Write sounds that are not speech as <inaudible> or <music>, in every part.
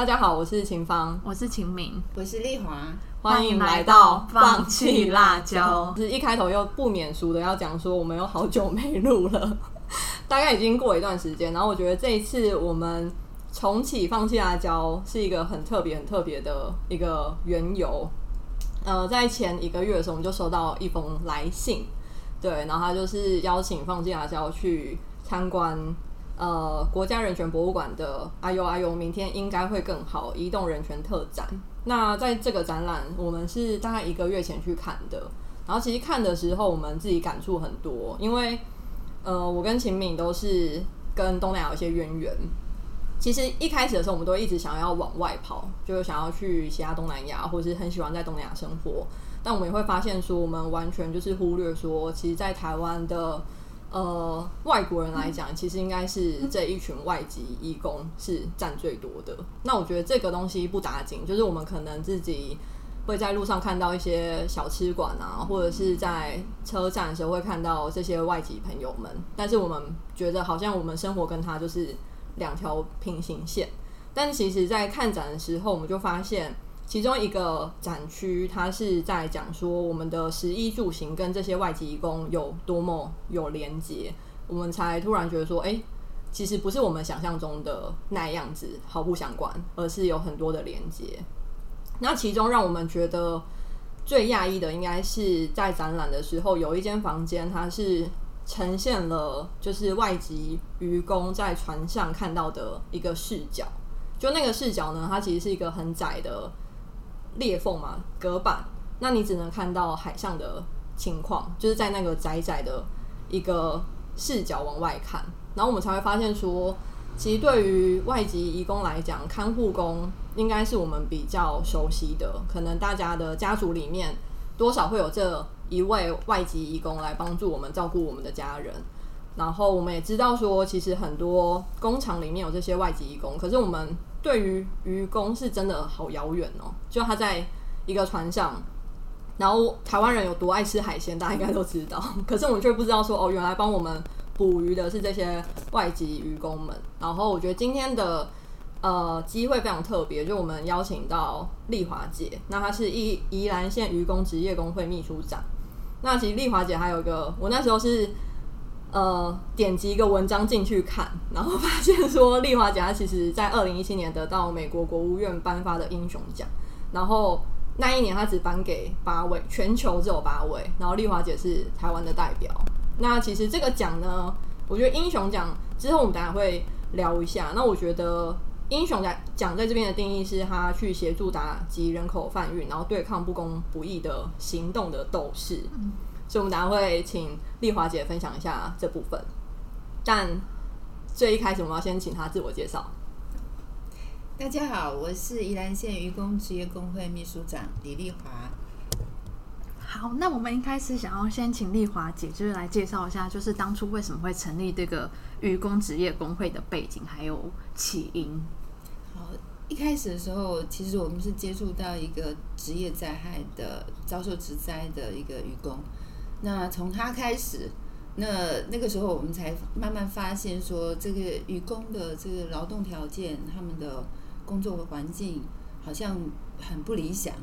大家好，我是秦芳，我是秦明，我是丽华，欢迎来到放弃辣椒。是一开头又不免俗的要讲说，我们有好久没录了，<laughs> 大概已经过一段时间。然后我觉得这一次我们重启放弃辣椒是一个很特别、很特别的一个缘由。呃，在前一个月的时候，我们就收到一封来信，对，然后他就是邀请放弃辣椒去参观。呃，国家人权博物馆的哎呦哎呦，明天应该会更好。移动人权特展，那在这个展览，我们是大概一个月前去看的。然后其实看的时候，我们自己感触很多，因为呃，我跟秦敏都是跟东南亚有一些渊源。其实一开始的时候，我们都一直想要往外跑，就是想要去其他东南亚，或是很喜欢在东南亚生活。但我们也会发现说，我们完全就是忽略说，其实，在台湾的。呃，外国人来讲，其实应该是这一群外籍义工是占最多的。那我觉得这个东西不打紧，就是我们可能自己会在路上看到一些小吃馆啊，或者是在车站的时候会看到这些外籍朋友们，但是我们觉得好像我们生活跟他就是两条平行线。但其实，在看展的时候，我们就发现。其中一个展区，它是在讲说我们的食衣住行跟这些外籍工有多么有连接，我们才突然觉得说，哎，其实不是我们想象中的那样子毫不相关，而是有很多的连接。那其中让我们觉得最讶异的，应该是在展览的时候，有一间房间，它是呈现了就是外籍渔工在船上看到的一个视角。就那个视角呢，它其实是一个很窄的。裂缝嘛，隔板，那你只能看到海上的情况，就是在那个窄窄的一个视角往外看，然后我们才会发现说，其实对于外籍移工来讲，看护工应该是我们比较熟悉的，可能大家的家族里面多少会有这一位外籍移工来帮助我们照顾我们的家人，然后我们也知道说，其实很多工厂里面有这些外籍移工，可是我们。对于渔工是真的好遥远哦，就他在一个船上，然后台湾人有多爱吃海鲜，大家应该都知道。<laughs> 可是我们却不知道说，哦，原来帮我们捕鱼的是这些外籍渔工们。然后我觉得今天的呃机会非常特别，就我们邀请到丽华姐，那她是宜宜兰县渔工职业工会秘书长。那其实丽华姐还有一个，我那时候是。呃，点击一个文章进去看，然后发现说，丽华姐她其实在二零一七年得到美国国务院颁发的英雄奖，然后那一年她只颁给八位，全球只有八位，然后丽华姐是台湾的代表。那其实这个奖呢，我觉得英雄奖之后我们等下会聊一下。那我觉得英雄奖奖在这边的定义是，他去协助打击人口贩运，然后对抗不公不义的行动的斗士。所以，我们等下会请丽华姐分享一下这部分。但最一开始，我们要先请她自我介绍。大家好，我是宜兰县渔工职业工会秘书长李丽华。好，那我们一开始想要先请丽华姐，就是来介绍一下，就是当初为什么会成立这个渔工职业工会的背景，还有起因。好，一开始的时候，其实我们是接触到一个职业灾害的遭受职灾的一个渔工。那从他开始，那那个时候我们才慢慢发现说，这个渔工的这个劳动条件，他们的工作环境好像很不理想，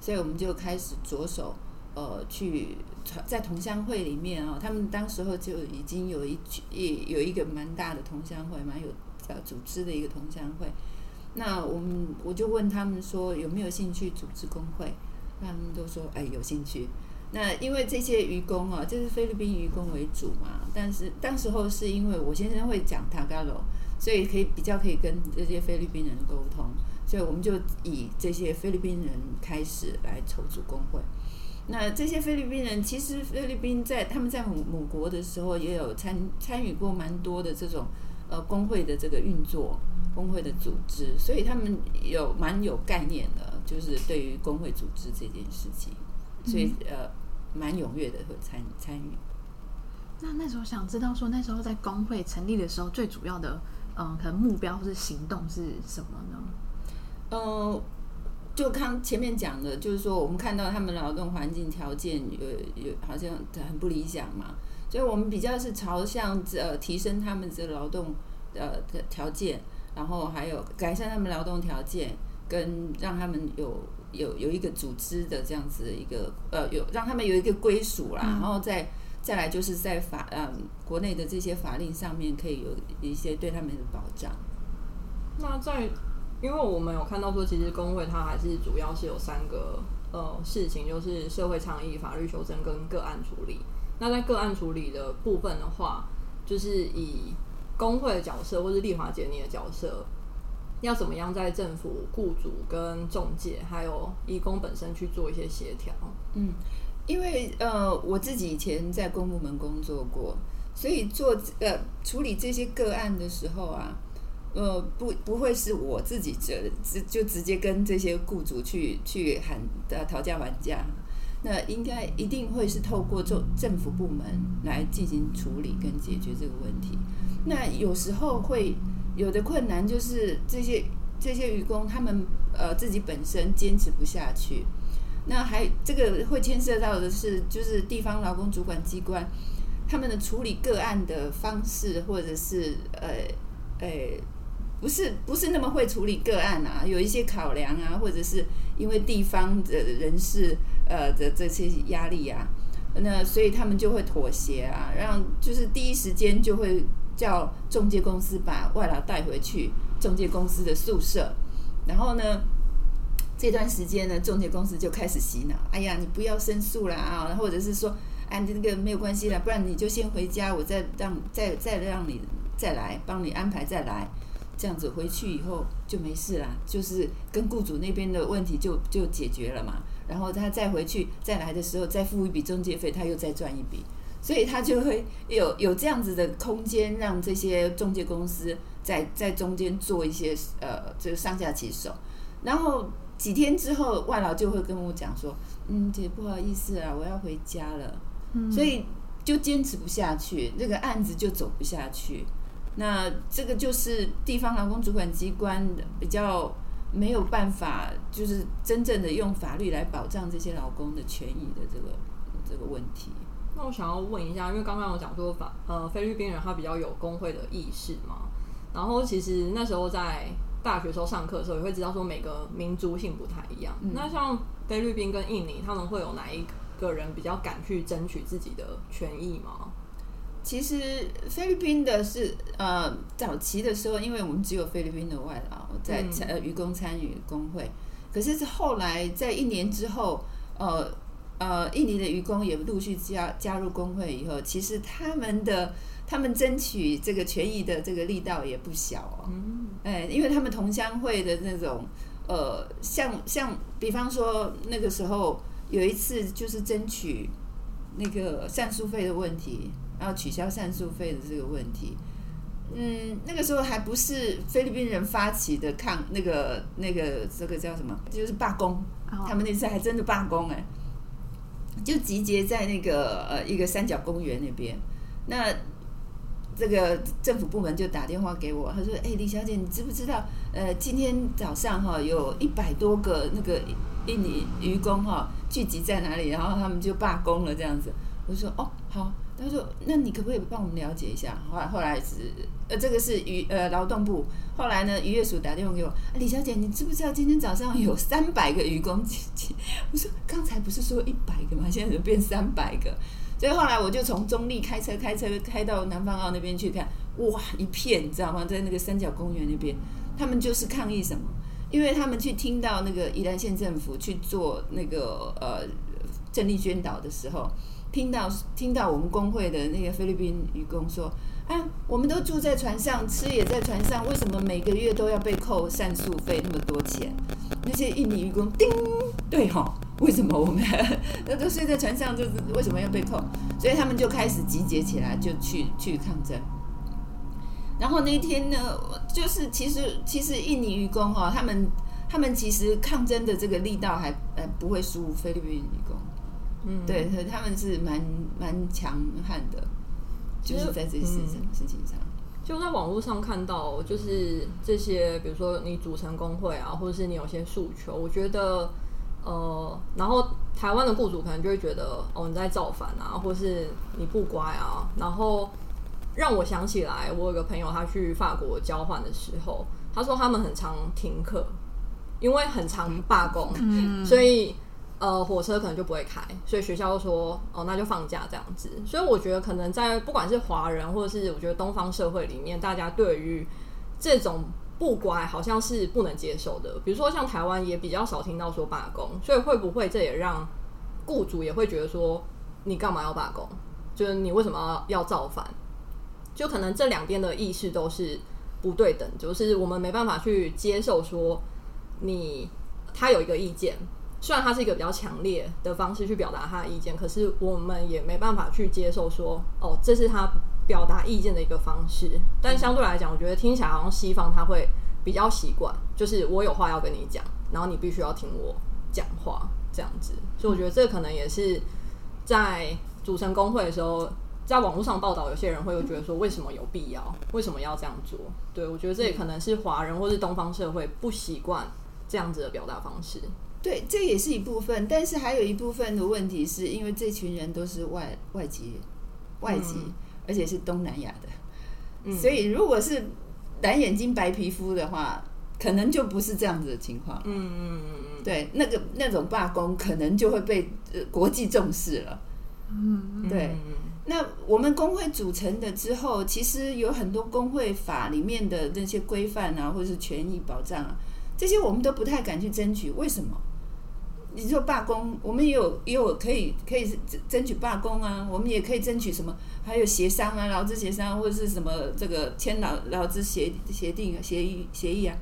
所以我们就开始着手，呃，去在同乡会里面啊，他们当时候就已经有一一有一个蛮大的同乡会，蛮有呃组织的一个同乡会。那我们我就问他们说有没有兴趣组织工会，他们都说哎有兴趣。那因为这些渔工啊，就是菲律宾渔工为主嘛，但是当时候是因为我先生会讲 Tagalog，，所以可以比较可以跟这些菲律宾人沟通，所以我们就以这些菲律宾人开始来筹组工会。那这些菲律宾人其实菲律宾在他们在母母国的时候也有参参与过蛮多的这种呃工会的这个运作，工会的组织，所以他们有蛮有概念的，就是对于工会组织这件事情，所以呃。蛮踊跃的会参参与。那那时候想知道说，那时候在工会成立的时候，最主要的嗯，可能目标或是行动是什么呢？呃，就刚前面讲的，就是说我们看到他们劳动环境条件有有好像很不理想嘛，所以我们比较是朝向呃提升他们这劳动呃的条件，然后还有改善他们劳动条件，跟让他们有有有一个组织的这样子的一个呃，有让他们有一个归属啦，然后再再来就是在法嗯国内的这些法令上面可以有一些对他们的保障。那在，因为我们有看到说，其实工会它还是主要是有三个呃事情，就是社会倡议、法律修正跟个案处理。那在个案处理的部分的话，就是以工会的角色，或是丽华姐你的角色，要怎么样在政府、雇主跟中介，还有义工本身去做一些协调？嗯，因为呃，我自己以前在公部门工作过，所以做呃处理这些个案的时候啊，呃，不不会是我自己直直就直接跟这些雇主去去喊的讨价还价，那应该一定会是透过政政府部门来进行处理跟解决这个问题。那有时候会有的困难就是这些这些渔工他们呃自己本身坚持不下去。那还这个会牵涉到的是，就是地方劳工主管机关他们的处理个案的方式，或者是呃呃，不是不是那么会处理个案啊，有一些考量啊，或者是因为地方的人事呃的这些压力啊，那所以他们就会妥协啊，让就是第一时间就会叫中介公司把外劳带回去中介公司的宿舍，然后呢？这段时间呢，中介公司就开始洗脑。哎呀，你不要申诉啦啊，或者是说，哎，你这个没有关系啦，不然你就先回家，我再让再再让你再来，帮你安排再来，这样子回去以后就没事啦，就是跟雇主那边的问题就就解决了嘛。然后他再回去再来的时候，再付一笔中介费，他又再赚一笔，所以他就会有有这样子的空间，让这些中介公司在在中间做一些呃，这个上下其手，然后。几天之后，外劳就会跟我讲说：“嗯，姐不好意思啊，我要回家了。”所以就坚持不下去，这个案子就走不下去。那这个就是地方劳工主管机关比较没有办法，就是真正的用法律来保障这些劳工的权益的这个这个问题。那我想要问一下，因为刚刚有讲说法，呃，菲律宾人他比较有工会的意识嘛，然后其实那时候在。大学时候上课的时候也会知道说每个民族性不太一样。那像菲律宾跟印尼，他们会有哪一个人比较敢去争取自己的权益吗？其实菲律宾的是呃早期的时候，因为我们只有菲律宾的外劳在参呃渔工参与工会，可是是后来在一年之后，呃呃印尼的渔工也陆续加加入工会以后，其实他们的。他们争取这个权益的这个力道也不小哦，哎，因为他们同乡会的那种，呃，像像比方说那个时候有一次就是争取那个善诉费的问题，然后取消善诉费的这个问题，嗯，那个时候还不是菲律宾人发起的抗那个那个这个叫什么，就是罢工，他们那次还真的罢工哎，就集结在那个呃一个三角公园那边，那。这个政府部门就打电话给我，他说：“哎，李小姐，你知不知道？呃，今天早上哈，有一百多个那个印尼渔工哈聚集在哪里，然后他们就罢工了这样子。”我说：“哦，好。”他说：“那你可不可以帮我们了解一下？”后来后来是呃，这个是渔呃劳动部。后来呢，渔业署打电话给我：“李小姐，你知不知道今天早上有 <laughs> 三百个渔工聚集？”我说：“刚才不是说一百个吗？现在怎么变三百个？”所以后来我就从中立开车开车开到南方澳那边去看，哇，一片，你知道吗？在那个三角公园那边，他们就是抗议什么？因为他们去听到那个宜兰县政府去做那个呃政力宣导的时候，听到听到我们工会的那个菲律宾渔工说，啊，我们都住在船上，吃也在船上，为什么每个月都要被扣膳宿费那么多钱？那些印尼渔工，叮，对哈。<laughs> 为什么我们那都睡在船上，就是为什么要被扣？所以他们就开始集结起来，就去去抗争。然后那天呢，就是其实其实印尼渔工哈，他们他们其实抗争的这个力道还呃不会输菲律宾嗯，对，他们是蛮蛮强悍的，就是在这些事事情上。就在网络上看到，就是这些，比如说你组成工会啊，或者是你有些诉求，我觉得。呃，然后台湾的雇主可能就会觉得，哦，你在造反啊，或是你不乖啊。然后让我想起来，我有个朋友他去法国交换的时候，他说他们很常停课，因为很常罢工，所以呃火车可能就不会开，所以学校说哦那就放假这样子。所以我觉得可能在不管是华人或者是我觉得东方社会里面，大家对于这种不乖好像是不能接受的。比如说像台湾也比较少听到说罢工，所以会不会这也让雇主也会觉得说你干嘛要罢工？就是你为什么要要造反？就可能这两边的意识都是不对等，就是我们没办法去接受说你他有一个意见，虽然他是一个比较强烈的方式去表达他的意见，可是我们也没办法去接受说哦，这是他表达意见的一个方式。但相对来讲，我觉得听起来好像西方他会比较习惯，就是我有话要跟你讲，然后你必须要听我讲话这样子。所以我觉得这可能也是在组成工会的时候。在网络上报道，有些人会觉得说，为什么有必要？为什么要这样做？对我觉得这也可能是华人或是东方社会不习惯这样子的表达方式。对，这也是一部分，但是还有一部分的问题是因为这群人都是外外籍外籍，而且是东南亚的，所以如果是蓝眼睛白皮肤的话，可能就不是这样子的情况。嗯嗯嗯嗯，对，那个那种罢工可能就会被国际重视了。嗯，对。那我们工会组成的之后，其实有很多工会法里面的那些规范啊，或者是权益保障啊，这些我们都不太敢去争取。为什么？你说罢工，我们也有也有可以可以争取罢工啊，我们也可以争取什么？还有协商啊，劳资协商或者是什么这个签劳劳资协协定协议协议啊，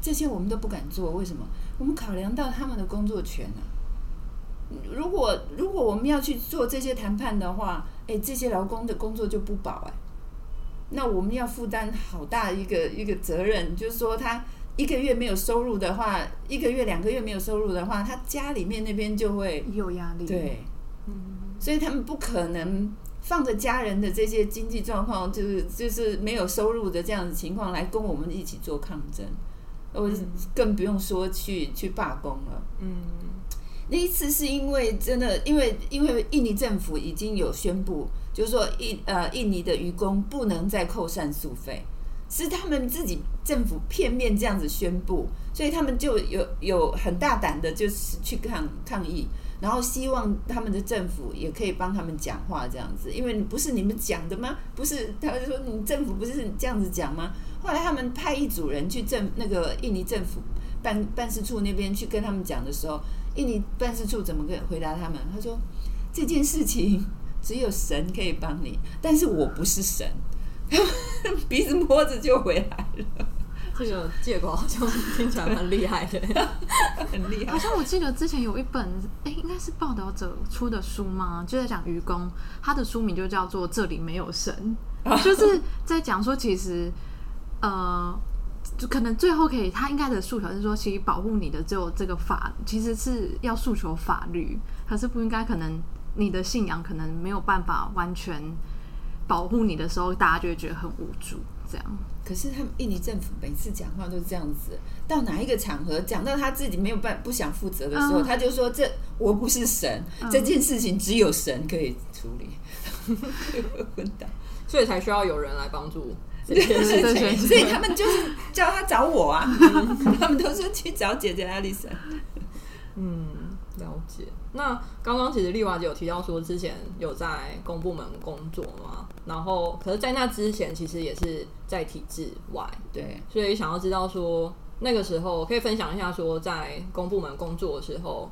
这些我们都不敢做。为什么？我们考量到他们的工作权啊。如果如果我们要去做这些谈判的话，哎，这些劳工的工作就不保哎，那我们要负担好大一个一个责任，就是说他一个月没有收入的话，一个月两个月没有收入的话，他家里面那边就会有压力。对，嗯，所以他们不可能放着家人的这些经济状况，就是就是没有收入的这样子情况来跟我们一起做抗争，我更不用说去去罢工了。嗯。那一次是因为真的，因为因为印尼政府已经有宣布，就是说印呃印尼的渔工不能再扣上诉费，是他们自己政府片面这样子宣布，所以他们就有有很大胆的，就是去抗抗议，然后希望他们的政府也可以帮他们讲话这样子，因为不是你们讲的吗？不是，他就说你政府不是这样子讲吗？后来他们派一组人去政那个印尼政府办办事处那边去跟他们讲的时候。印尼办事处怎么跟回答他们？他说：“这件事情只有神可以帮你，但是我不是神。” <laughs> 鼻子摸着就回来了。这个借口好像听起来蛮厉害的，<laughs> 很厉害。好像我记得之前有一本，哎，应该是报道者出的书吗？就在讲愚公，他的书名就叫做《这里没有神》，<laughs> 就是在讲说，其实，呃。就可能最后可以，他应该的诉求是说，其实保护你的只有这个法，其实是要诉求法律，可是不应该可能你的信仰可能没有办法完全保护你的时候，大家就会觉得很无助。这样，可是他们印尼政府每次讲话都是这样子，到哪一个场合讲到他自己没有办不想负责的时候，他就说：“这我不是神，这件事情只有神可以处理。<laughs> ”混蛋，所以才需要有人来帮助。这件事情，<laughs> 所以他们就是叫他找我啊，<laughs> 他们都说去找姐姐艾丽森。嗯，了解。那刚刚其实丽娃姐有提到说，之前有在公部门工作嘛，然后可是，在那之前，其实也是在体制外。对，所以想要知道说，那个时候可以分享一下说，在公部门工作的时候。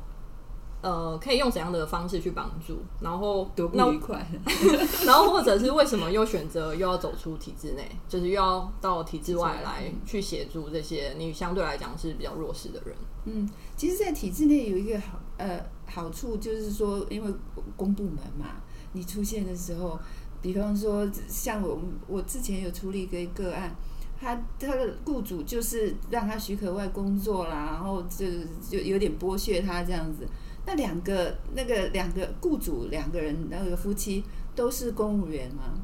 呃，可以用怎样的方式去帮助？然后多不愉快。<laughs> 然后或者是为什么又选择又要走出体制内，就是又要到体制外来去协助这些你相对来讲是比较弱势的人？嗯，其实，在体制内有一个好呃好处，就是说，因为公部门嘛，你出现的时候，比方说像我我之前有处理一个个案，他他的雇主就是让他许可外工作啦，然后就就有点剥削他这样子。那两个那个两个雇主两个人那个夫妻都是公务员嘛，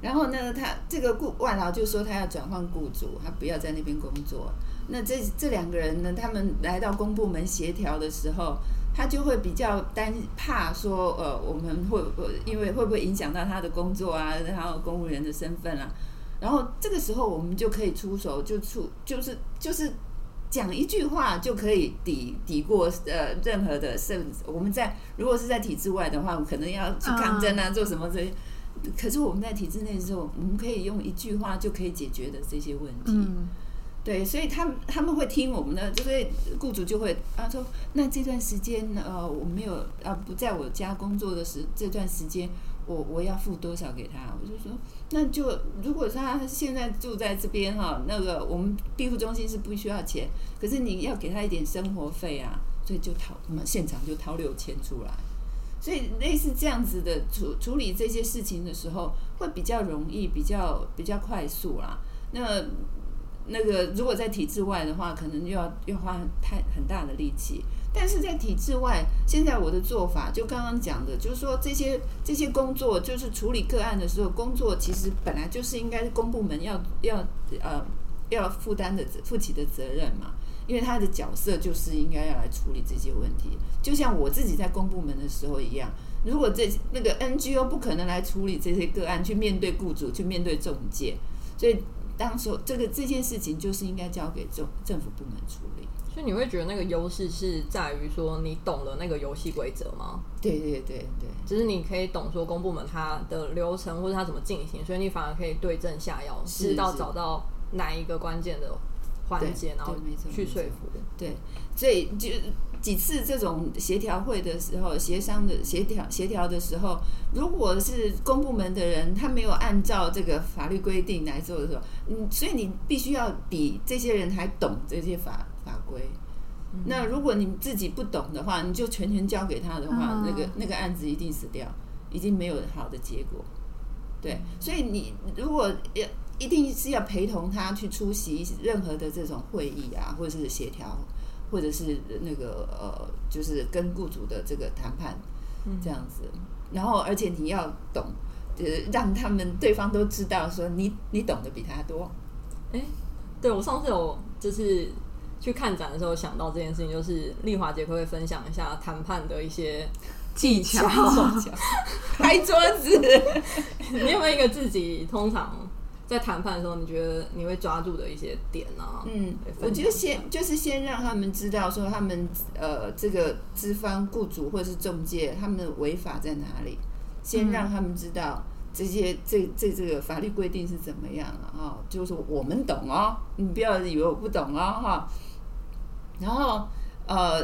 然后呢，他这个雇外劳就说他要转换雇主，他不要在那边工作。那这这两个人呢，他们来到公部门协调的时候，他就会比较担怕说，呃，我们会会因为会不会影响到他的工作啊，然后公务员的身份啊，然后这个时候我们就可以出手，就出就是就是讲一句话就可以抵抵过呃任何的甚我们在如果是在体制外的话，可能要去抗争啊，做什么这些。可是我们在体制内的时候，我们可以用一句话就可以解决的这些问题。嗯，对，所以他们他们会听我们的，就是雇主就会啊说，那这段时间呃我没有啊不在我家工作的时这段时间，我我要付多少给他？我就说，那就如果他现在住在这边哈，那个我们庇护中心是不需要钱，可是你要给他一点生活费啊，所以就掏，我们现场就掏六千出来。所以类似这样子的处处理这些事情的时候，会比较容易，比较比较快速啦。那那个如果在体制外的话，可能又要要花太很大的力气。但是在体制外，现在我的做法就刚刚讲的，就是说这些这些工作，就是处理个案的时候，工作其实本来就是应该公部门要要呃要负担的负起的责任嘛。因为他的角色就是应该要来处理这些问题，就像我自己在公部门的时候一样。如果这那个 NGO 不可能来处理这些个案，去面对雇主，去面对中介，所以当时这个这件事情就是应该交给政政府部门处理。所以你会觉得那个优势是在于说你懂了那个游戏规则吗？对对对对，就是你可以懂说公部门它的流程或者它怎么进行，所以你反而可以对症下药，知道找到哪一个关键的。环节，然后去说服。对，所以就几次这种协调会的时候，协商的协调协调的时候，如果是公部门的人，他没有按照这个法律规定来做的时候，嗯，所以你必须要比这些人还懂这些法法规。那如果你自己不懂的话，你就全权交给他的话，那个那个案子一定死掉，已经没有好的结果。对，所以你如果要。一定是要陪同他去出席任何的这种会议啊，或者是协调，或者是那个呃，就是跟雇主的这个谈判，这样子。然后，而且你要懂，呃，让他们对方都知道说你你懂得比他多。哎，对我上次有就是去看展的时候想到这件事情，就是丽华姐可以分享一下谈判的一些技巧，拍 <laughs> 桌子。你有没有一个自己通常？在谈判的时候，你觉得你会抓住的一些点呢？嗯，我觉得先就是先让他们知道说他们呃这个资方雇主或者是中介他们的违法在哪里，先让他们知道这些这这这个法律规定是怎么样了啊，就是我们懂哦，你不要以为我不懂哦哈。然后呃，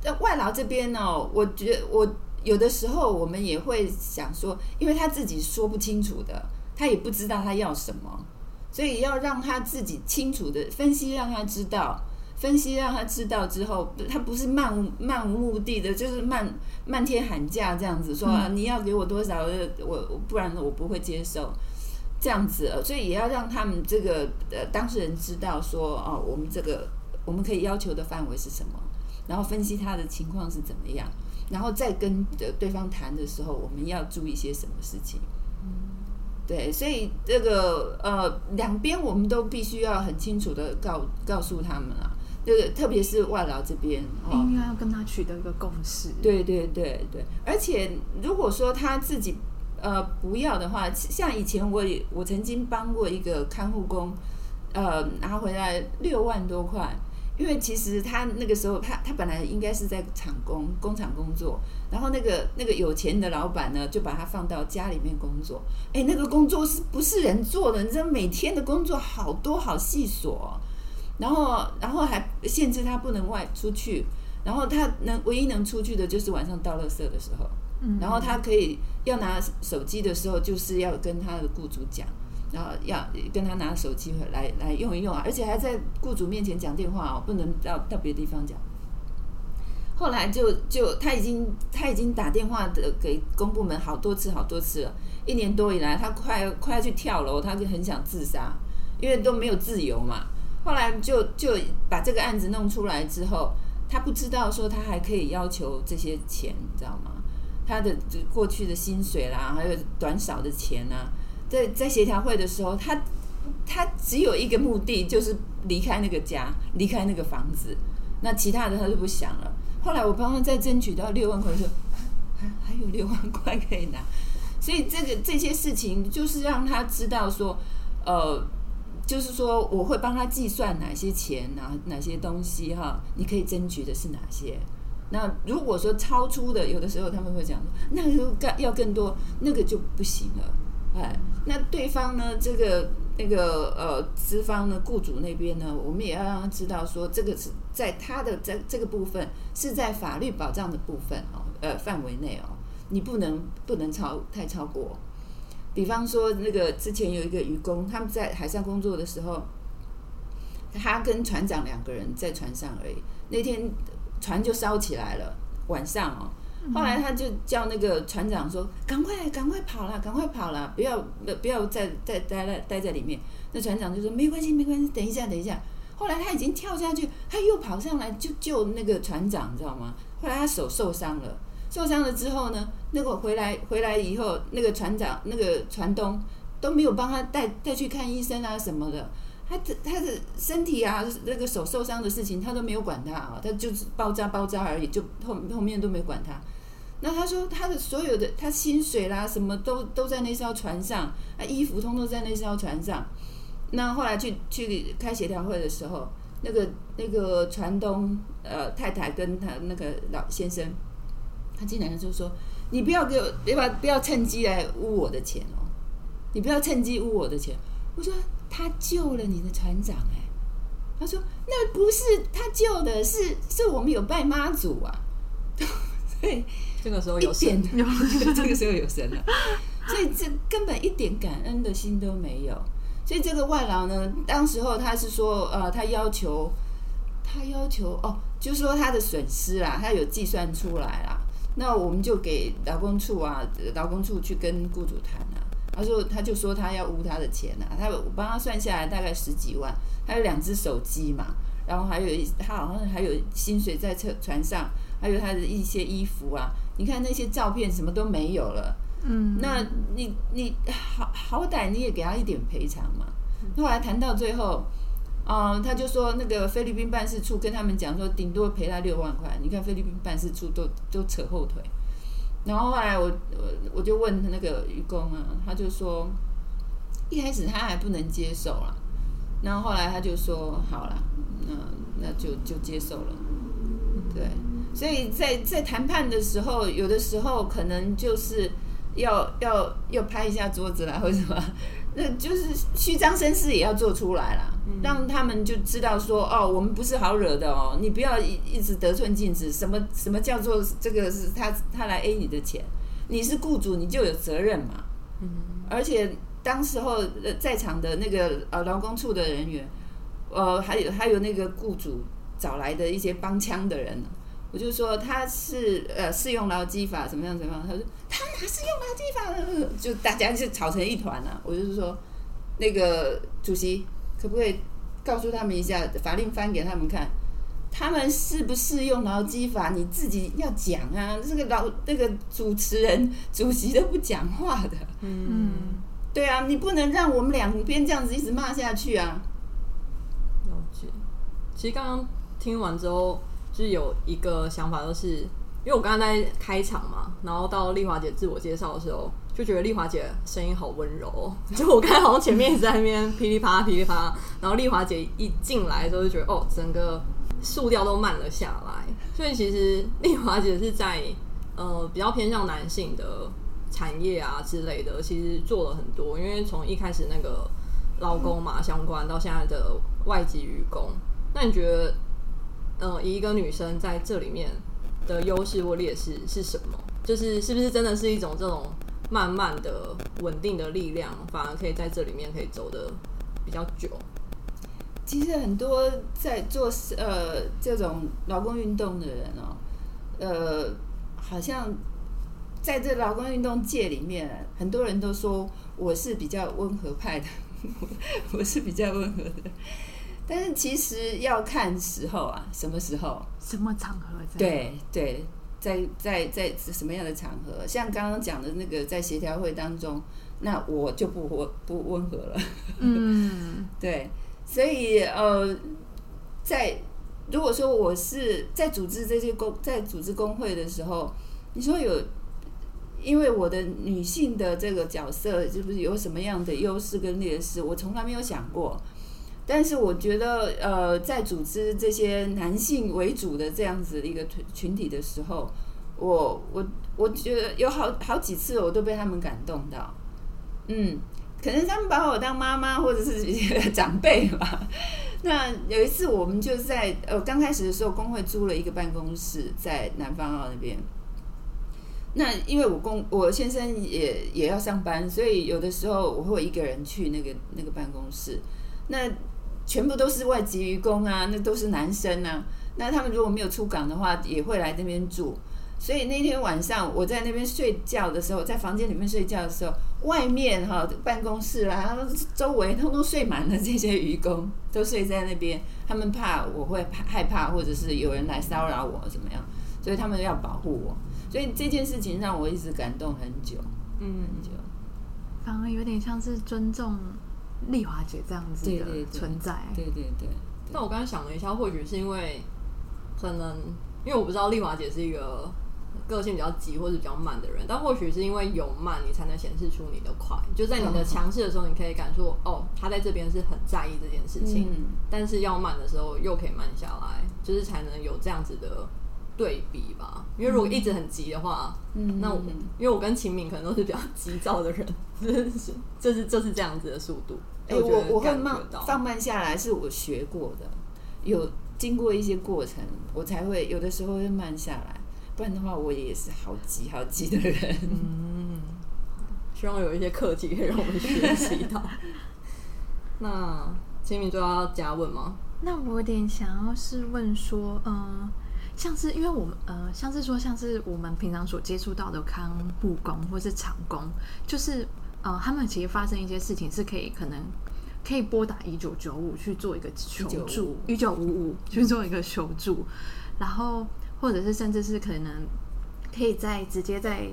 在外劳这边呢，我觉得我有的时候我们也会想说，因为他自己说不清楚的。他也不知道他要什么，所以要让他自己清楚的分析，让他知道，分析让他知道之后，他不是漫无漫无目的的，就是漫漫天喊价这样子说啊你要给我多少，我我不然我不会接受。这样子，所以也要让他们这个呃当事人知道说哦，我们这个我们可以要求的范围是什么，然后分析他的情况是怎么样，然后再跟对方谈的时候，我们要注意些什么事情。对，所以这个呃，两边我们都必须要很清楚的告告诉他们啊，这个特别是外劳这边，应该要跟他取得一个共识。对对对对，而且如果说他自己呃不要的话，像以前我也我曾经帮过一个看护工，呃拿回来六万多块。因为其实他那个时候，他他本来应该是在厂工工厂工作，然后那个那个有钱的老板呢，就把他放到家里面工作。哎，那个工作是不是人做的？你知道每天的工作好多好细琐，然后然后还限制他不能外出去，然后他能唯一能出去的就是晚上倒垃圾的时候，然后他可以要拿手机的时候，就是要跟他的雇主讲。然后要跟他拿手机来来用一用啊，而且还在雇主面前讲电话哦，不能到到别的地方讲。后来就就他已经他已经打电话的给公部门好多次好多次了，一年多以来，他快快要去跳楼，他就很想自杀，因为都没有自由嘛。后来就就把这个案子弄出来之后，他不知道说他还可以要求这些钱，你知道吗？他的过去的薪水啦，还有短少的钱啊。在在协调会的时候，他他只有一个目的，就是离开那个家，离开那个房子。那其他的他就不想了。后来我帮他再争取到六万块的时候，还 <laughs> 还有六万块可以拿，所以这个这些事情就是让他知道说，呃，就是说我会帮他计算哪些钱哪哪些东西哈，你可以争取的是哪些。那如果说超出的，有的时候他们会讲说，那个更要更多，那个就不行了。哎，那对方呢，这个那个呃资方呢，雇主那边呢，我们也要让他知道说，这个是在他的在这个部分是在法律保障的部分哦，呃范围内哦，你不能不能超太超过。比方说，那个之前有一个渔工，他们在海上工作的时候，他跟船长两个人在船上而已，那天。船就烧起来了，晚上哦，后来他就叫那个船长说：“赶快，赶快跑了，赶快跑了，不要不要再再待在待在里面。”那船长就说：“没关系，没关系，等一下，等一下。”后来他已经跳下去，他又跑上来就救那个船长，你知道吗？后来他手受伤了，受伤了之后呢，那个回来回来以后，那个船长那个船东都没有帮他带带去看医生啊什么的。他的他的身体啊，那个手受伤的事情，他都没有管他啊，他就是包扎包扎而已，就后后面都没管他。那他说他的所有的他薪水啦，什么都都在那艘船上，啊衣服通通在那艘船上。那后来去去开协调会的时候，那个那个船东呃太太跟他那个老先生，他竟然就说：“你不要给我，不要不要趁机来污我的钱哦，你不要趁机污我的钱。”我说。他救了你的船长哎，他说那不是他救的，是是我们有拜妈祖啊，<laughs> 对这个时候有神，<laughs> 这个时候有神了，所以这根本一点感恩的心都没有。所以这个外劳呢，当时候他是说，呃，他要求他要求哦，就是说他的损失啦，他有计算出来啦，那我们就给劳工处啊，劳工处去跟雇主谈啊。他说，他就说他要污他的钱啊，他我帮他算下来大概十几万，他有两只手机嘛，然后还有一他好像还有薪水在车船上，还有他的一些衣服啊，你看那些照片什么都没有了，嗯，那你你好好歹你也给他一点赔偿嘛。后来谈到最后，嗯，他就说那个菲律宾办事处跟他们讲说，顶多赔他六万块，你看菲律宾办事处都都扯后腿。然后后来我我我就问那个愚公啊，他就说，一开始他还不能接受啊，然后后来他就说好了，那那就就接受了，对，所以在在谈判的时候，有的时候可能就是要要要拍一下桌子啦，或者什么。那就是虚张声势也要做出来啦，让他们就知道说哦，我们不是好惹的哦，你不要一一直得寸进尺。什么什么叫做这个是他他来 A 你的钱，你是雇主你就有责任嘛。嗯，而且当时候在场的那个呃劳工处的人员，呃还有还有那个雇主找来的一些帮腔的人。我就说他是呃适用劳基法怎么样怎么样，他说他哪是用劳基法，就大家就吵成一团了。我就是说，那个主席可不可以告诉他们一下，法令翻给他们看，他们适不适用劳基法，你自己要讲啊。这个老那个主持人主席都不讲话的，嗯，对啊，你不能让我们两边这样子一直骂下去啊。了解，其实刚刚听完之后。是有一个想法，就是因为我刚刚在开场嘛，然后到丽华姐自我介绍的时候，就觉得丽华姐声音好温柔。<laughs> 就我刚才好像前面一直在那边噼里啪啦噼里啪啦，然后丽华姐一进来之后就觉得哦，整个速调都慢了下来。所以其实丽华姐是在呃比较偏向男性的产业啊之类的，其实做了很多。因为从一开始那个劳工嘛相关，到现在的外籍渔工，那你觉得？嗯，一个女生在这里面的优势或劣势是什么？就是是不是真的是一种这种慢慢的稳定的力量，反而可以在这里面可以走的比较久？其实很多在做呃这种劳工运动的人哦，呃，好像在这劳工运动界里面，很多人都说我是比较温和派的，<laughs> 我是比较温和的。但是其实要看时候啊，什么时候，什么场合？对对，在在在什么样的场合？像刚刚讲的那个，在协调会当中，那我就不温不温和了。嗯，<laughs> 对，所以呃，在如果说我是在组织这些工，在组织工会的时候，你说有，因为我的女性的这个角色，是不是有什么样的优势跟劣势？我从来没有想过。但是我觉得，呃，在组织这些男性为主的这样子一个群群体的时候，我我我觉得有好好几次我都被他们感动到，嗯。可能他们把我当妈妈或者是长辈吧。<laughs> 那有一次，我们就在呃刚开始的时候，工会租了一个办公室在南方澳那边。那因为我公我先生也也要上班，所以有的时候我会一个人去那个那个办公室。那全部都是外籍渔工啊，那都是男生啊。那他们如果没有出港的话，也会来那边住。所以那天晚上我在那边睡觉的时候，在房间里面睡觉的时候，外面哈办公室啦，周围通通睡满了这些渔工，都睡在那边。他们怕我会害怕，或者是有人来骚扰我怎么样，所以他们要保护我。所以这件事情让我一直感动很久，嗯，很久。反而有点像是尊重丽华姐这样子的存在。对对对。那我刚刚想了一下，或许是因为可能因为我不知道丽华姐是一个。个性比较急或者比较慢的人，但或许是因为有慢，你才能显示出你的快。就在你的强势的时候，你可以感受哦，他在这边是很在意这件事情。但是要慢的时候又可以慢下来，就是才能有这样子的对比吧。因为如果一直很急的话，嗯那我因为我跟秦敏可能都是比较急躁的人，<laughs> 就是就是就是这样子的速度。哎，我我会慢放慢下来，是我学过的，有经过一些过程，我才会有的时候会慢下来。不然的话，我也是好急好急的人。嗯，希望有一些课题可以让我们学习到。<laughs> 那秦明就要加问吗？那我有点想要是问说，嗯，像是因为我们呃，像是说像是我们平常所接触到的看护工或是厂工，就是呃，他们其实发生一些事情是可以可能可以拨打一九九五去做一个求助，一九五五去做一个求助，然后。或者是甚至是可能可以在直接在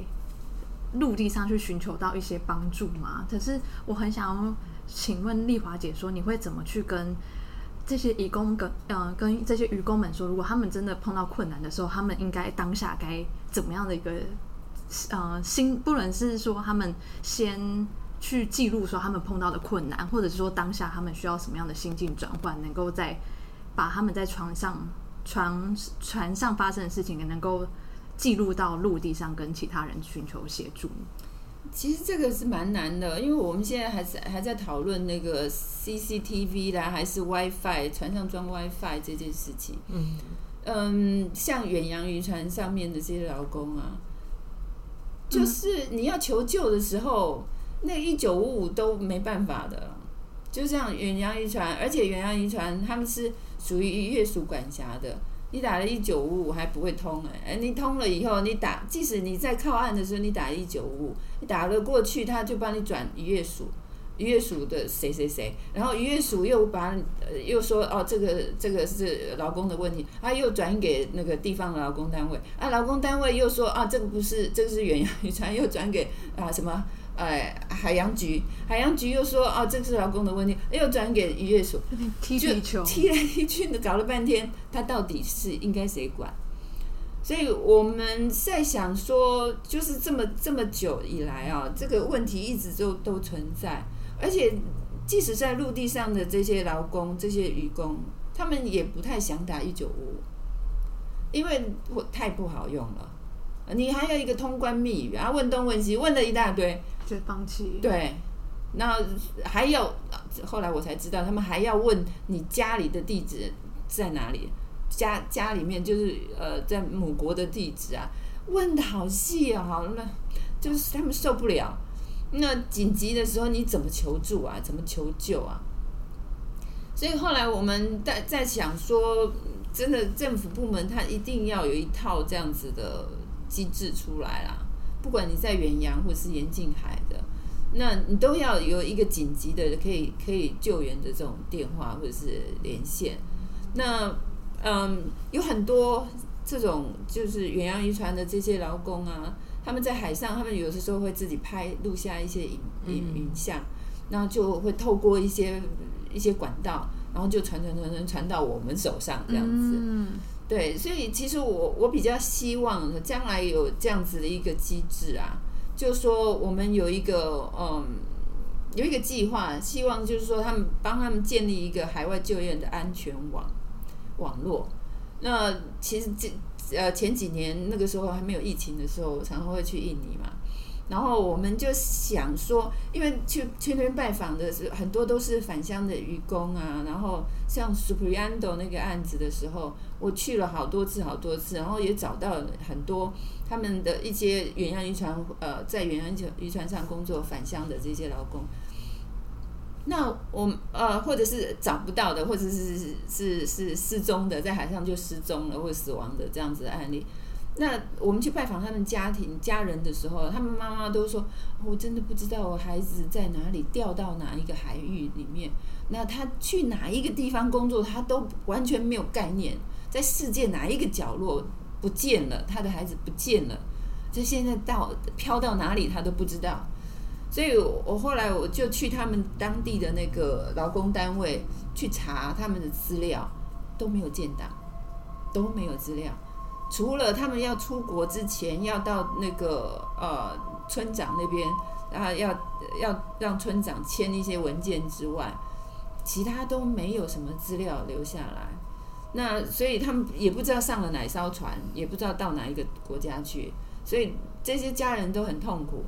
陆地上去寻求到一些帮助吗？可是我很想要请问丽华姐说，你会怎么去跟这些义工跟呃跟这些渔工们说，如果他们真的碰到困难的时候，他们应该当下该怎么样的一个呃心？不论是说他们先去记录说他们碰到的困难，或者是说当下他们需要什么样的心境转换，能够在把他们在床上。船船上发生的事情能够记录到陆地上，跟其他人寻求协助。其实这个是蛮难的，因为我们现在还是还在讨论那个 CCTV 啦，还是 WiFi 船上装 WiFi 这件事情。嗯嗯，像远洋渔船上面的这些劳工啊，就是你要求救的时候，那一九五五都没办法的。就像远洋渔船，而且远洋渔船他们是。属于渔业署管辖的，你打了一九五五还不会通哎，哎，你通了以后，你打，即使你在靠岸的时候，你打一九五五，你打了过去，他就帮你转渔业署，渔业署的谁谁谁，然后渔业署又把，呃，又说哦，这个这个是劳工的问题，他又转给那个地方的劳工单位，啊，劳工单位又说啊，这个不是，这个是远洋渔船，又转给啊什么？哎，海洋局，海洋局又说哦，这个是劳工的问题，又转给渔业署，踢皮球，踢来踢去的，搞了半天，他到底是应该谁管？所以我们在想说，就是这么这么久以来啊，这个问题一直都都存在，而且即使在陆地上的这些劳工、这些渔工，他们也不太想打一九五，因为太不好用了。你还有一个通关密语啊，问东问西，问了一大堆。就放弃。对，那还有后来我才知道，他们还要问你家里的地址在哪里，家家里面就是呃在母国的地址啊，问的好细啊，好那就是他们受不了。那紧急的时候你怎么求助啊？怎么求救啊？所以后来我们在在想说，真的政府部门他一定要有一套这样子的机制出来啦。不管你在远洋或者是沿近海的，那你都要有一个紧急的可以可以救援的这种电话或者是连线。那嗯，有很多这种就是远洋渔船的这些劳工啊，他们在海上，他们有的时候会自己拍录下一些影影影像，然后就会透过一些一些管道然后就传传传传传到我们手上这样子。嗯对，所以其实我我比较希望将来有这样子的一个机制啊，就是说我们有一个嗯有一个计划，希望就是说他们帮他们建立一个海外就业的安全网网络。那其实这呃前几年那个时候还没有疫情的时候，常常会去印尼嘛。然后我们就想说，因为去去那边拜访的是很多都是返乡的渔工啊，然后像 Supriando 那个案子的时候，我去了好多次好多次，然后也找到很多他们的一些远洋渔船呃在远洋渔船上工作返乡的这些劳工。那我呃，或者是找不到的，或者是是是是失踪的，在海上就失踪了或死亡的这样子的案例。那我们去拜访他们家庭家人的时候，他们妈妈都说：“我真的不知道我孩子在哪里掉到哪一个海域里面。那他去哪一个地方工作，他都完全没有概念，在世界哪一个角落不见了，他的孩子不见了，就现在到飘到哪里他都不知道。所以我后来我就去他们当地的那个劳工单位去查他们的资料，都没有建档，都没有资料。”除了他们要出国之前要到那个呃村长那边，然后要要让村长签一些文件之外，其他都没有什么资料留下来。那所以他们也不知道上了哪艘船，也不知道到哪一个国家去，所以这些家人都很痛苦。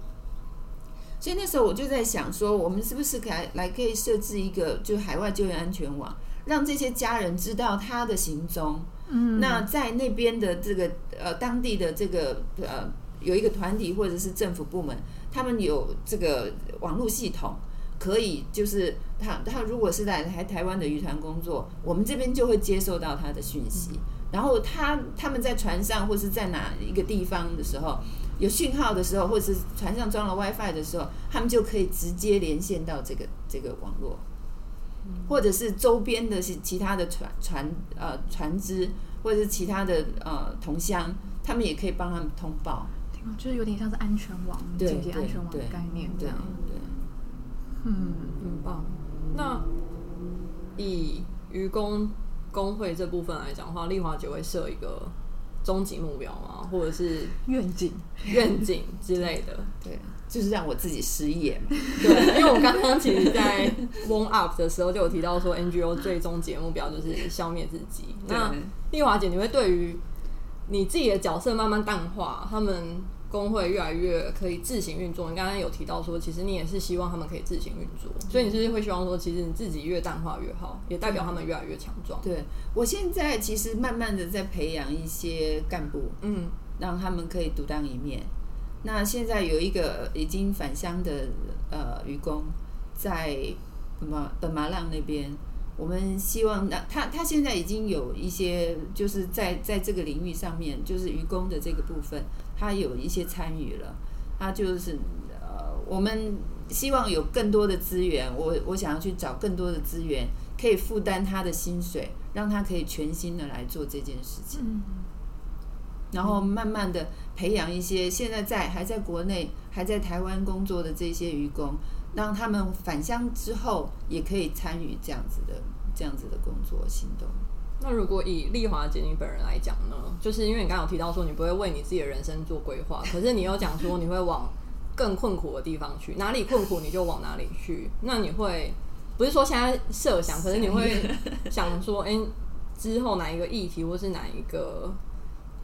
所以那时候我就在想说，我们是不是可以来可以设置一个就海外就业安全网，让这些家人知道他的行踪。嗯，那在那边的这个呃当地的这个呃有一个团体或者是政府部门，他们有这个网络系统，可以就是他他如果是在台台湾的渔船工作，我们这边就会接收到他的讯息，然后他他们在船上或是在哪一个地方的时候有讯号的时候，或者是船上装了 WiFi 的时候，他们就可以直接连线到这个这个网络。或者是周边的是其他的船船呃船只，或者是其他的呃同乡，他们也可以帮他们通报，就是有点像是安全网、紧急安全网的概念这样。对，嗯，很棒。那以愚公工会这部分来讲的话，丽华姐会设一个终极目标吗？或者是愿景、愿景之类的？<laughs> 对。就是让我自己失业嘛。<laughs> 对，因为我刚刚其实，在 warm up 的时候就有提到说，NGO 最终节目标就是消灭自己。那丽华姐，你会对于你自己的角色慢慢淡化，他们工会越来越可以自行运作？你刚刚有提到说，其实你也是希望他们可以自行运作，所以你是会希望说，其实你自己越淡化越好，也代表他们越来越强壮。对我现在其实慢慢的在培养一些干部，嗯，让他们可以独当一面。那现在有一个已经返乡的呃渔工，在马本马浪那边，我们希望那他他现在已经有一些就是在在这个领域上面，就是渔工的这个部分，他有一些参与了。他就是呃，我们希望有更多的资源，我我想要去找更多的资源，可以负担他的薪水，让他可以全心的来做这件事情。然后慢慢的培养一些现在在还在国内还在台湾工作的这些渔工，让他们返乡之后也可以参与这样子的这样子的工作行动。那如果以丽华姐你本人来讲呢？就是因为你刚刚有提到说你不会为你自己的人生做规划，<laughs> 可是你又讲说你会往更困苦的地方去，哪里困苦你就往哪里去。那你会不是说现在设想，可是你会想说，哎，之后哪一个议题或是哪一个？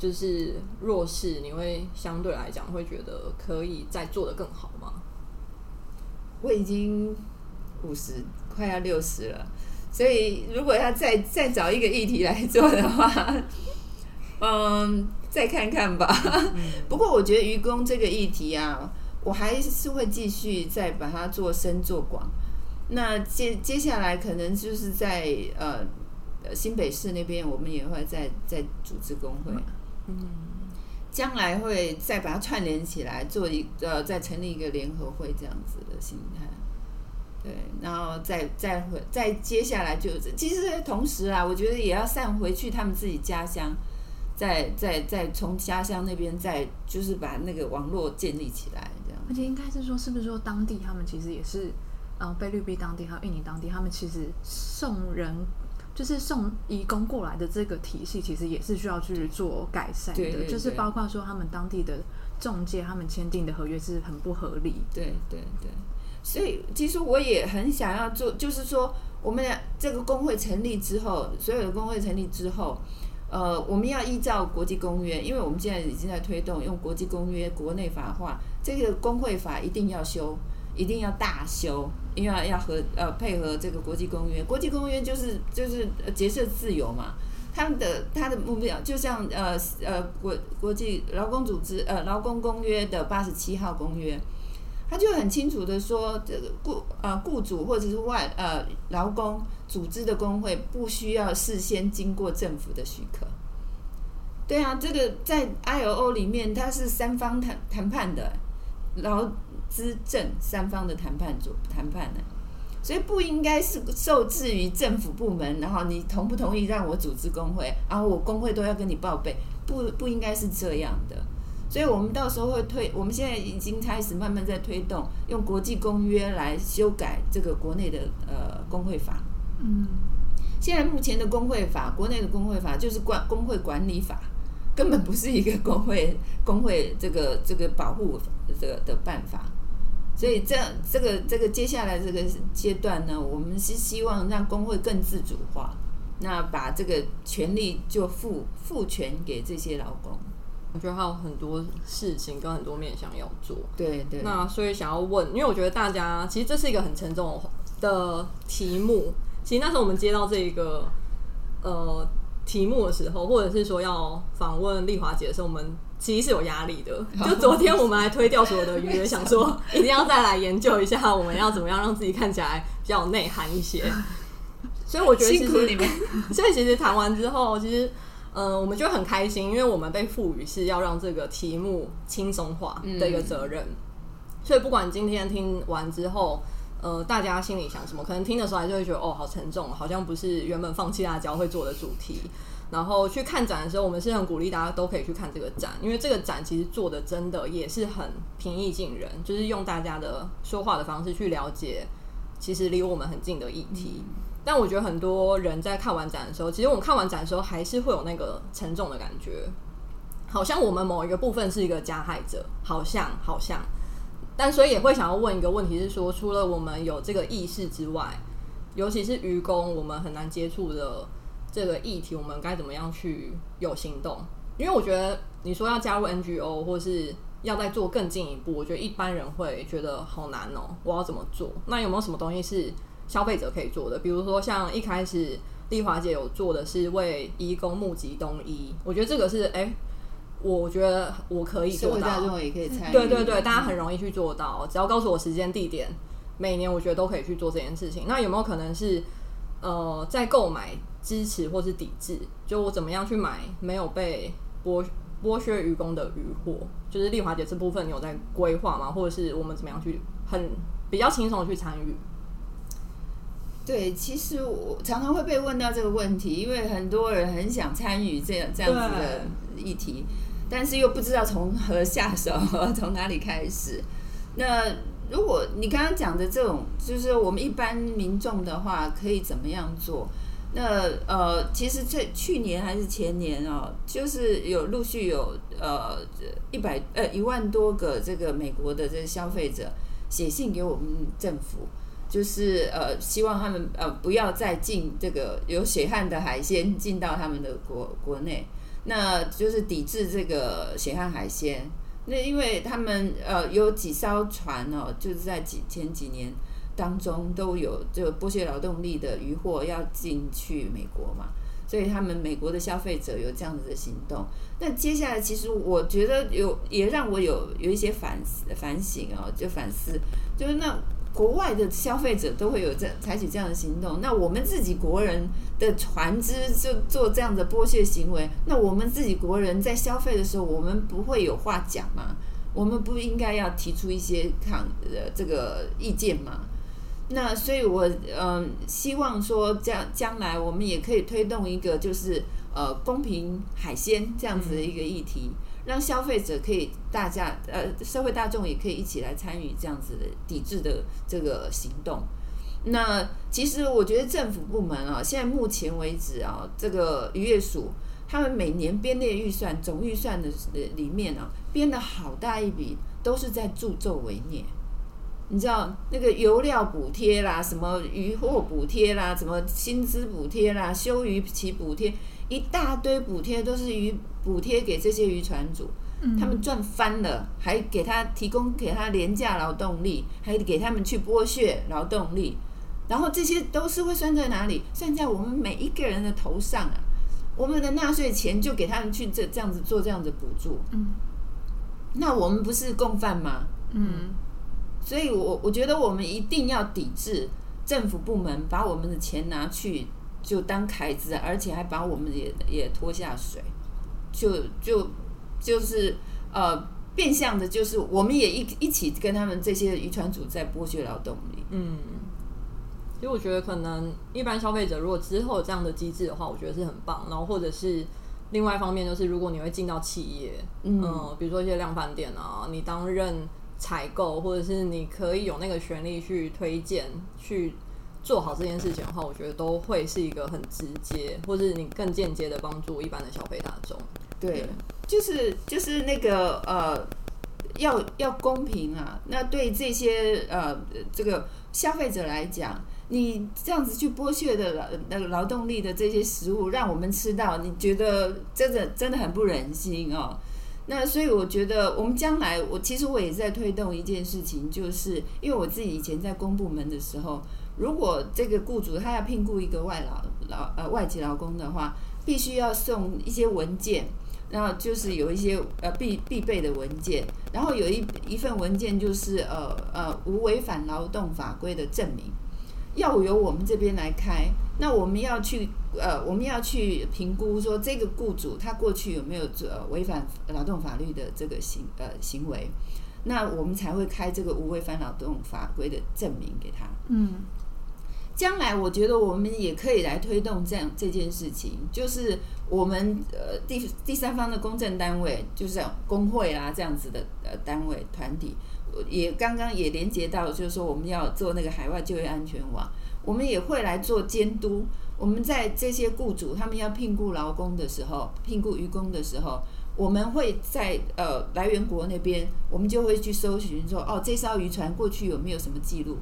就是弱势，你会相对来讲会觉得可以再做的更好吗？我已经五十，快要六十了，所以如果要再再找一个议题来做的话，嗯，再看看吧。<laughs> 不过我觉得愚公这个议题啊，我还是会继续再把它做深做广。那接接下来可能就是在呃新北市那边，我们也会再再组织工会。嗯，将来会再把它串联起来，做一呃，再成立一个联合会这样子的心态。对，然后再再回再接下来就是，其实同时啊，我觉得也要散回去他们自己家乡，再再再从家乡那边再就是把那个网络建立起来，这样。而且应该是说，是不是说当地他们其实也是呃菲律宾当地还有印尼当地，他们其实送人就是送移工过来的这个体系，其实也是需要去做改善的，就是包括说他们当地的中介他们签订的合约是很不合理。对对对，所以其实我也很想要做，就是说我们这个工会成立之后，所有的工会成立之后。呃，我们要依照国际公约，因为我们现在已经在推动用国际公约国内法化，这个工会法一定要修，一定要大修，因为要和呃配合这个国际公约。国际公约就是就是呃结社自由嘛，他们的他的目标就像呃呃国国际劳工组织呃劳工公约的八十七号公约，他就很清楚的说，这个雇呃雇主或者是外呃劳工组织的工会不需要事先经过政府的许可。对啊，这个在 ILO 里面它是三方谈谈判的，劳资政三方的谈判组谈判的，所以不应该是受制于政府部门，然后你同不同意让我组织工会，然后我工会都要跟你报备，不不应该是这样的。所以我们到时候会推，我们现在已经开始慢慢在推动，用国际公约来修改这个国内的呃工会法。嗯，现在目前的工会法，国内的工会法就是管工会管理法，根本不是一个工会工会这个这个保护这个的办法。所以这这个这个接下来这个阶段呢，我们是希望让工会更自主化，那把这个权利就赋赋权给这些劳工。我觉得还有很多事情跟很多面向要做。对对，那所以想要问，因为我觉得大家其实这是一个很沉重的题目。其实那时候我们接到这个呃题目的时候，或者是说要访问丽华姐的时候，我们其实是有压力的。<laughs> 就昨天我们还推掉所有的约，想说 <laughs> 一定要再来研究一下，我们要怎么样让自己看起来比较有内涵一些。<laughs> 所以我觉得其实辛苦你们。所以其实谈完之后，其实，嗯、我们就很开心，因为我们被赋予是要让这个题目轻松化的一个责任。所以不管今天听完之后，呃，大家心里想什么，可能听的时候还是会觉得哦，好沉重，好像不是原本放弃辣椒会做的主题。然后去看展的时候，我们是很鼓励大家都可以去看这个展，因为这个展其实做的真的也是很平易近人，就是用大家的说话的方式去了解其实离我们很近的议题。但我觉得很多人在看完展的时候，其实我们看完展的时候还是会有那个沉重的感觉，好像我们某一个部分是一个加害者，好像好像。但所以也会想要问一个问题是说，除了我们有这个意识之外，尤其是愚公，我们很难接触的这个议题，我们该怎么样去有行动？因为我觉得你说要加入 NGO 或是要再做更进一步，我觉得一般人会觉得好难哦、我要怎么做？那有没有什么东西是消费者可以做的？比如说像一开始丽华姐有做的是为义工募集冬衣，我觉得这个是哎、我觉得我可以做到。会大众也可以参与。对对对，大家很容易去做到，只要告诉我时间地点，每年我觉得都可以去做这件事情。那有没有可能是呃，在购买支持或是抵制？就我怎么样去买没有被剥剥削愚公的渔获？就是丽华姐这部分你有在规划吗？或者是我们怎么样去很比较轻松的去参与？对，其实我常常会被问到这个问题，因为很多人很想参与这样这样子的议题，但是又不知道从何下手，从哪里开始。那如果你刚刚讲的这种，就是我们一般民众的话，可以怎么样做？那呃，其实在去年还是前年哦，就是有陆续有呃一百呃一万多个这个美国的这个消费者写信给我们政府，就是呃希望他们呃不要再进这个有血汗的海鲜进到他们的国国内，那就是抵制这个血汗海鲜。那因为他们呃有几艘船哦，就是在几前几年当中都有这剥削劳动力的渔获要进去美国嘛，所以他们美国的消费者有这样子的行动。那接下来其实我觉得有也让我有有一些反思反省哦，就反思，就是那国外的消费者都会有这采取这样的行动，那我们自己国人的船只就做这样的剥削行为，那我们自己国人在消费的时候，我们不会有话讲吗？我们不应该要提出一些抗呃这个意见吗？那所以我，嗯希望说将将来我们也可以推动一个就是呃公平海鲜这样子的一个议题，让消费者可以大家呃社会大众也可以一起来参与这样子的抵制的这个行动。那其实我觉得政府部门啊，现在目前为止啊，这个渔业署他们每年编列预算总预算的里面啊，编了好大一笔，都是在助纣为虐。你知道那个油料补贴啦，什么渔获补贴啦，什么薪资补贴啦，休渔期补贴，一大堆补贴都是渔补贴给这些渔船主，他们赚翻了，还给他提供给他廉价劳动力，还给他们去剥削劳动力。然后这些都是会算在哪里？算在我们每一个人的头上啊！我们的纳税钱就给他们去这这样子做这样子补助。嗯，那我们不是共犯吗？嗯，所以我我觉得我们一定要抵制政府部门把我们的钱拿去就当凯子，而且还把我们也也拖下水，就就就是呃变相的，就是我们也一一起跟他们这些渔船主在剥削劳动力。嗯。其实我觉得，可能一般消费者如果之后有这样的机制的话，我觉得是很棒。然后或者是另外一方面，就是如果你会进到企业，嗯，比如说一些量贩店啊，你担任采购，或者是你可以有那个权利去推荐、去做好这件事情的话，我觉得都会是一个很直接，或者你更间接的帮助一般的消费大众。对，就是就是那个呃，要要公平啊。那对这些呃这个消费者来讲。你这样子去剥削的劳那个劳动力的这些食物，让我们吃到，你觉得真的真的很不忍心哦。那所以我觉得，我们将来，我其实我也在推动一件事情，就是因为我自己以前在公部门的时候，如果这个雇主他要聘雇一个外劳劳呃外籍劳工的话，必须要送一些文件，然后就是有一些呃必必备的文件，然后有一一份文件就是呃呃无违反劳动法规的证明。要由我们这边来开，那我们要去呃，我们要去评估说这个雇主他过去有没有呃违反劳动法律的这个行呃行为，那我们才会开这个无违反劳动法规的证明给他。嗯，将来我觉得我们也可以来推动这样这件事情，就是我们呃第第三方的公证单位，就是工会啦这样子的呃单位团体。也刚刚也连接到，就是说我们要做那个海外就业安全网，我们也会来做监督。我们在这些雇主他们要聘雇劳工的时候，聘雇渔工的时候，我们会在呃来源国那边，我们就会去搜寻说，哦，这艘渔船过去有没有什么记录？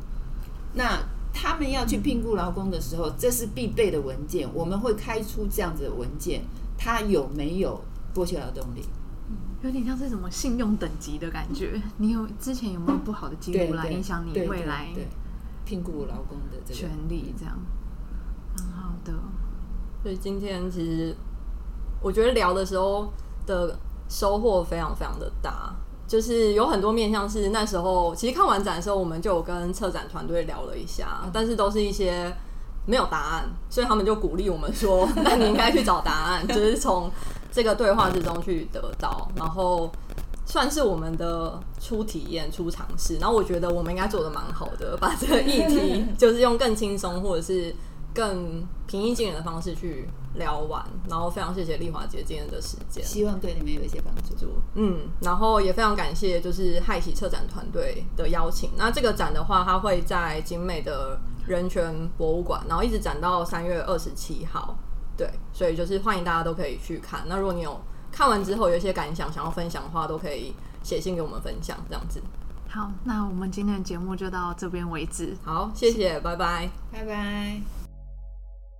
那他们要去聘雇劳工的时候，这是必备的文件，我们会开出这样子的文件，他有没有剥削劳动力？有点像是什么信用等级的感觉。你有之前有没有不好的记录来影响你未来聘雇劳工的权利？这样很好的。所以今天其实我觉得聊的时候的收获非常非常的大，就是有很多面向是那时候其实看完展的时候，我们就有跟策展团队聊了一下，但是都是一些没有答案，所以他们就鼓励我们说：“那你应该去找答案。<laughs> ”就是从。这个对话之中去得到，然后算是我们的初体验、初尝试。然后我觉得我们应该做的蛮好的，把这个议题 <laughs> 就是用更轻松或者是更平易近人的方式去聊完。然后非常谢谢丽华姐今天的时间，希望对你们有一些帮助。嗯，然后也非常感谢就是害喜策展团队的邀请。那这个展的话，它会在景美的人权博物馆，然后一直展到三月二十七号。对，所以就是欢迎大家都可以去看。那如果你有看完之后有一些感想想要分享的话，都可以写信给我们分享，这样子。好，那我们今天的节目就到这边为止。好，谢谢，拜拜，拜拜。